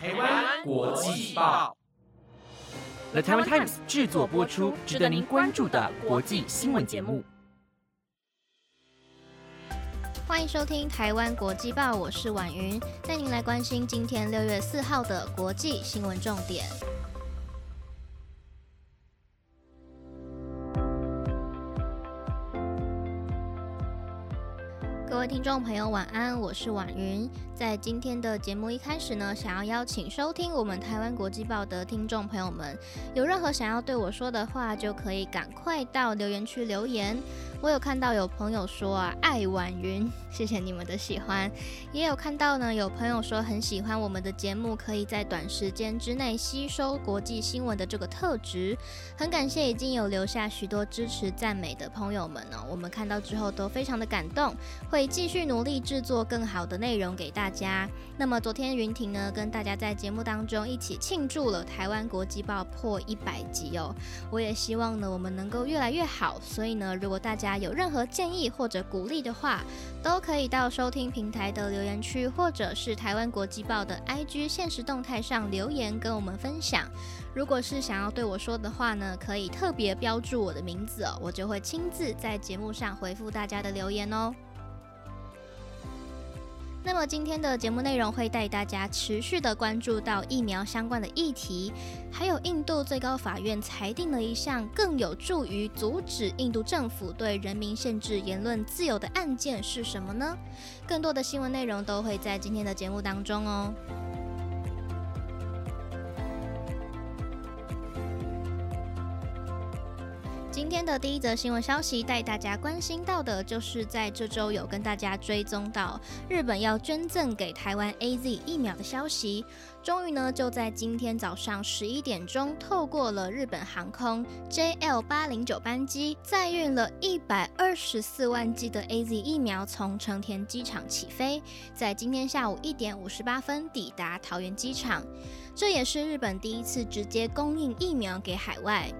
台湾国际报，The Taiwan Times 制作播出，值得您关注的国际新闻节目。欢迎收听台湾国际报，我是婉云，带您来关心今天六月四号的国际新闻重点。各位听众朋友，晚安，我是婉云。在今天的节目一开始呢，想要邀请收听我们台湾国际报的听众朋友们，有任何想要对我说的话，就可以赶快到留言区留言。我有看到有朋友说啊，爱婉云，谢谢你们的喜欢。也有看到呢，有朋友说很喜欢我们的节目，可以在短时间之内吸收国际新闻的这个特质。很感谢已经有留下许多支持赞美的朋友们呢，我们看到之后都非常的感动，会继续努力制作更好的内容给大家。那么昨天云婷呢，跟大家在节目当中一起庆祝了台湾国际报破一百集哦。我也希望呢，我们能够越来越好。所以呢，如果大家家有任何建议或者鼓励的话，都可以到收听平台的留言区，或者是台湾国际报的 IG 现实动态上留言跟我们分享。如果是想要对我说的话呢，可以特别标注我的名字哦，我就会亲自在节目上回复大家的留言哦。那么今天的节目内容会带大家持续的关注到疫苗相关的议题，还有印度最高法院裁定了一项更有助于阻止印度政府对人民限制言论自由的案件是什么呢？更多的新闻内容都会在今天的节目当中哦。今天的第一则新闻消息，带大家关心到的就是在这周有跟大家追踪到日本要捐赠给台湾 A Z 疫苗的消息。终于呢，就在今天早上十一点钟，透过了日本航空 J L 八零九班机，载运了一百二十四万剂的 A Z 疫苗，从成田机场起飞，在今天下午一点五十八分抵达桃园机场。这也是日本第一次直接供应疫苗给海外。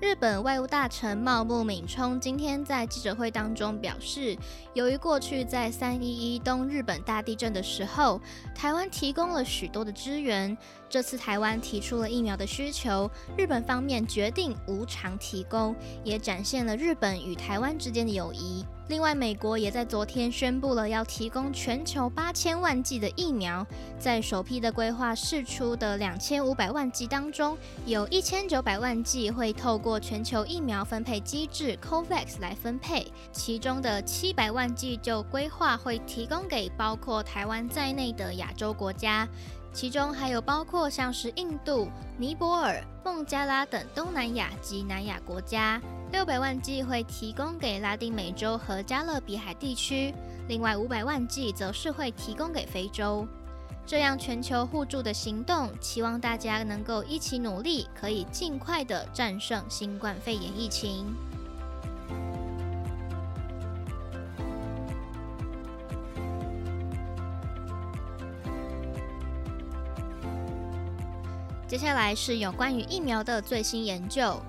日本外务大臣茂木敏充今天在记者会当中表示，由于过去在三一一东日本大地震的时候，台湾提供了许多的支援，这次台湾提出了疫苗的需求，日本方面决定无偿提供，也展现了日本与台湾之间的友谊。另外，美国也在昨天宣布了要提供全球八千万剂的疫苗，在首批的规划释出的两千五百万剂当中，有一千九百万剂会透过全球疫苗分配机制 COVAX 来分配，其中的七百万剂就规划会提供给包括台湾在内的亚洲国家。其中还有包括像是印度、尼泊尔、孟加拉等东南亚及南亚国家，六百万剂会提供给拉丁美洲和加勒比海地区，另外五百万剂则是会提供给非洲。这样全球互助的行动，期望大家能够一起努力，可以尽快的战胜新冠肺炎疫情。接下来是有关于疫苗的最新研究。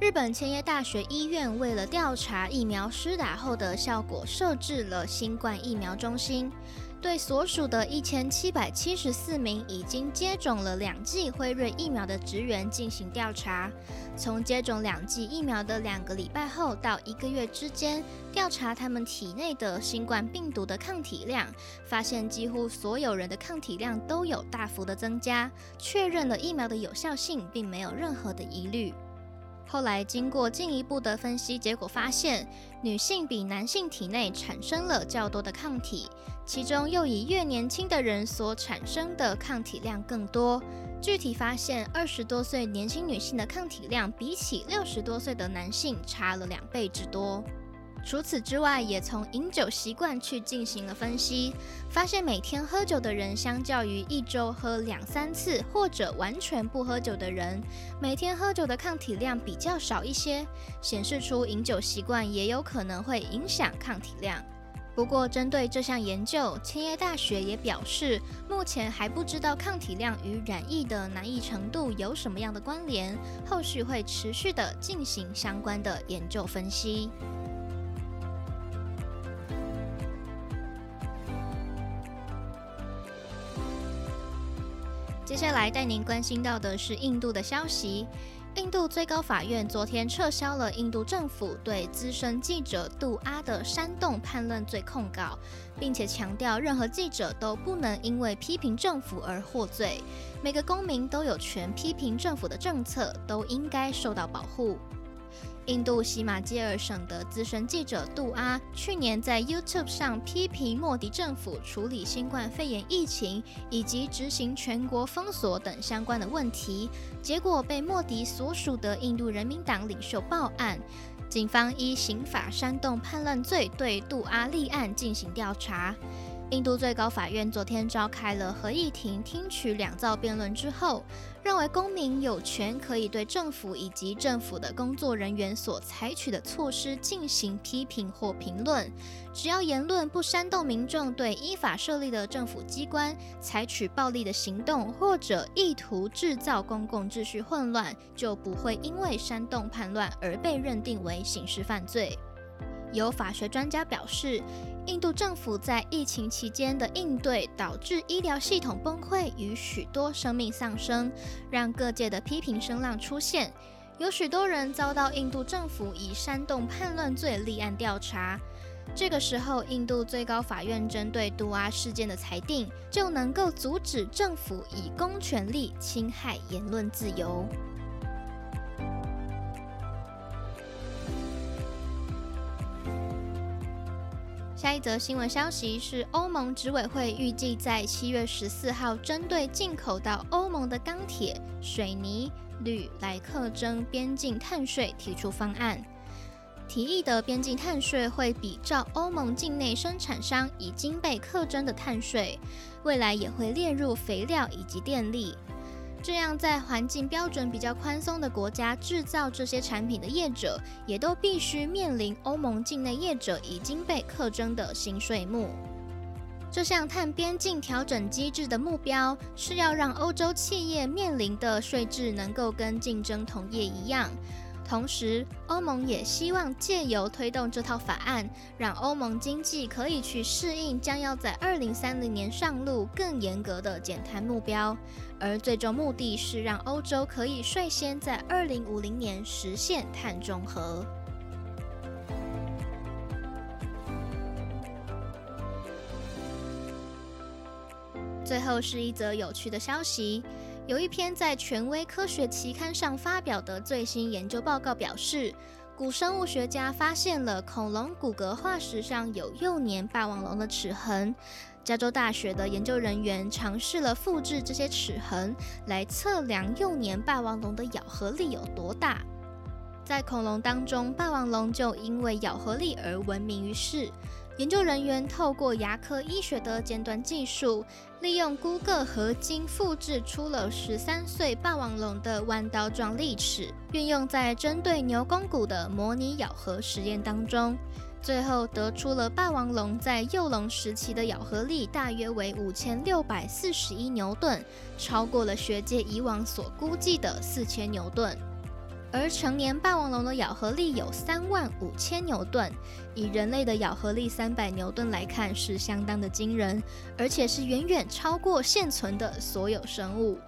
日本千叶大学医院为了调查疫苗施打后的效果，设置了新冠疫苗中心。对所属的一千七百七十四名已经接种了两剂辉瑞疫苗的职员进行调查。从接种两剂疫苗的两个礼拜后到一个月之间，调查他们体内的新冠病毒的抗体量，发现几乎所有人的抗体量都有大幅的增加，确认了疫苗的有效性，并没有任何的疑虑。后来经过进一步的分析，结果发现女性比男性体内产生了较多的抗体，其中又以越年轻的人所产生的抗体量更多。具体发现，二十多岁年轻女性的抗体量比起六十多岁的男性差了两倍之多。除此之外，也从饮酒习惯去进行了分析，发现每天喝酒的人，相较于一周喝两三次或者完全不喝酒的人，每天喝酒的抗体量比较少一些，显示出饮酒习惯也有可能会影响抗体量。不过，针对这项研究，千叶大学也表示，目前还不知道抗体量与染疫的难易程度有什么样的关联，后续会持续的进行相关的研究分析。接下来带您关心到的是印度的消息。印度最高法院昨天撤销了印度政府对资深记者杜阿的煽动叛乱罪控告，并且强调任何记者都不能因为批评政府而获罪。每个公民都有权批评政府的政策，都应该受到保护。印度西马基尔省的资深记者杜阿去年在 YouTube 上批评莫迪政府处理新冠肺炎疫情以及执行全国封锁等相关的问题，结果被莫迪所属的印度人民党领袖报案，警方依刑法煽动叛乱罪对杜阿立案进行调查。印度最高法院昨天召开了合议庭，听取两造辩论之后，认为公民有权可以对政府以及政府的工作人员所采取的措施进行批评或评论，只要言论不煽动民众对依法设立的政府机关采取暴力的行动，或者意图制造公共秩序混乱，就不会因为煽动叛乱而被认定为刑事犯罪。有法学专家表示，印度政府在疫情期间的应对导致医疗系统崩溃与许多生命丧生，让各界的批评声浪出现。有许多人遭到印度政府以煽动叛乱罪立案调查。这个时候，印度最高法院针对杜阿事件的裁定，就能够阻止政府以公权力侵害言论自由。下一则新闻消息是，欧盟执委会预计在七月十四号，针对进口到欧盟的钢铁、水泥、铝来课征边境碳税提出方案。提议的边境碳税会比照欧盟境内生产商已经被课征的碳税，未来也会列入肥料以及电力。这样，在环境标准比较宽松的国家制造这些产品的业者，也都必须面临欧盟境内业者已经被课征的新税目。这项碳边境调整机制的目标，是要让欧洲企业面临的税制能够跟竞争同业一样。同时，欧盟也希望借由推动这套法案，让欧盟经济可以去适应将要在二零三零年上路更严格的减碳目标，而最终目的是让欧洲可以率先在二零五零年实现碳中和。最后是一则有趣的消息。有一篇在权威科学期刊上发表的最新研究报告表示，古生物学家发现了恐龙骨骼化石上有幼年霸王龙的齿痕。加州大学的研究人员尝试了复制这些齿痕，来测量幼年霸王龙的咬合力有多大。在恐龙当中，霸王龙就因为咬合力而闻名于世。研究人员透过牙科医学的尖端技术，利用骨骼合金复制出了十三岁霸王龙的弯刀状利齿，运用在针对牛肱骨的模拟咬合实验当中，最后得出了霸王龙在幼龙时期的咬合力大约为五千六百四十一牛顿，超过了学界以往所估计的四千牛顿。而成年霸王龙的咬合力有三万五千牛顿，以人类的咬合力三百牛顿来看，是相当的惊人，而且是远远超过现存的所有生物。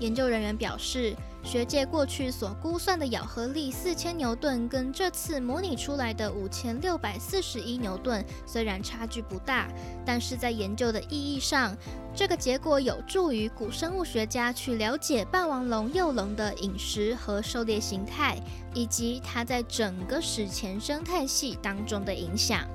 研究人员表示。学界过去所估算的咬合力四千牛顿，跟这次模拟出来的五千六百四十一牛顿虽然差距不大，但是在研究的意义上，这个结果有助于古生物学家去了解霸王龙幼龙的饮食和狩猎形态，以及它在整个史前生态系当中的影响。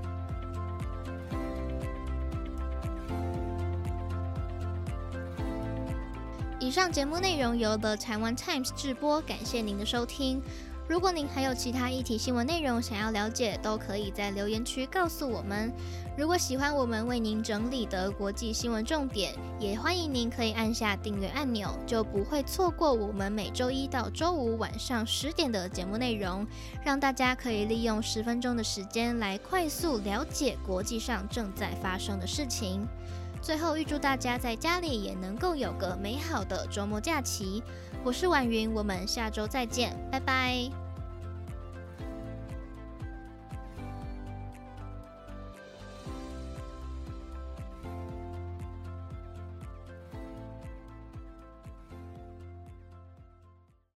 上节目内容由 The Taiwan Times 制播，感谢您的收听。如果您还有其他议题新闻内容想要了解，都可以在留言区告诉我们。如果喜欢我们为您整理的国际新闻重点，也欢迎您可以按下订阅按钮，就不会错过我们每周一到周五晚上十点的节目内容，让大家可以利用十分钟的时间来快速了解国际上正在发生的事情。最后，预祝大家在家里也能够有个美好的周末假期。我是婉云，我们下周再见，拜拜。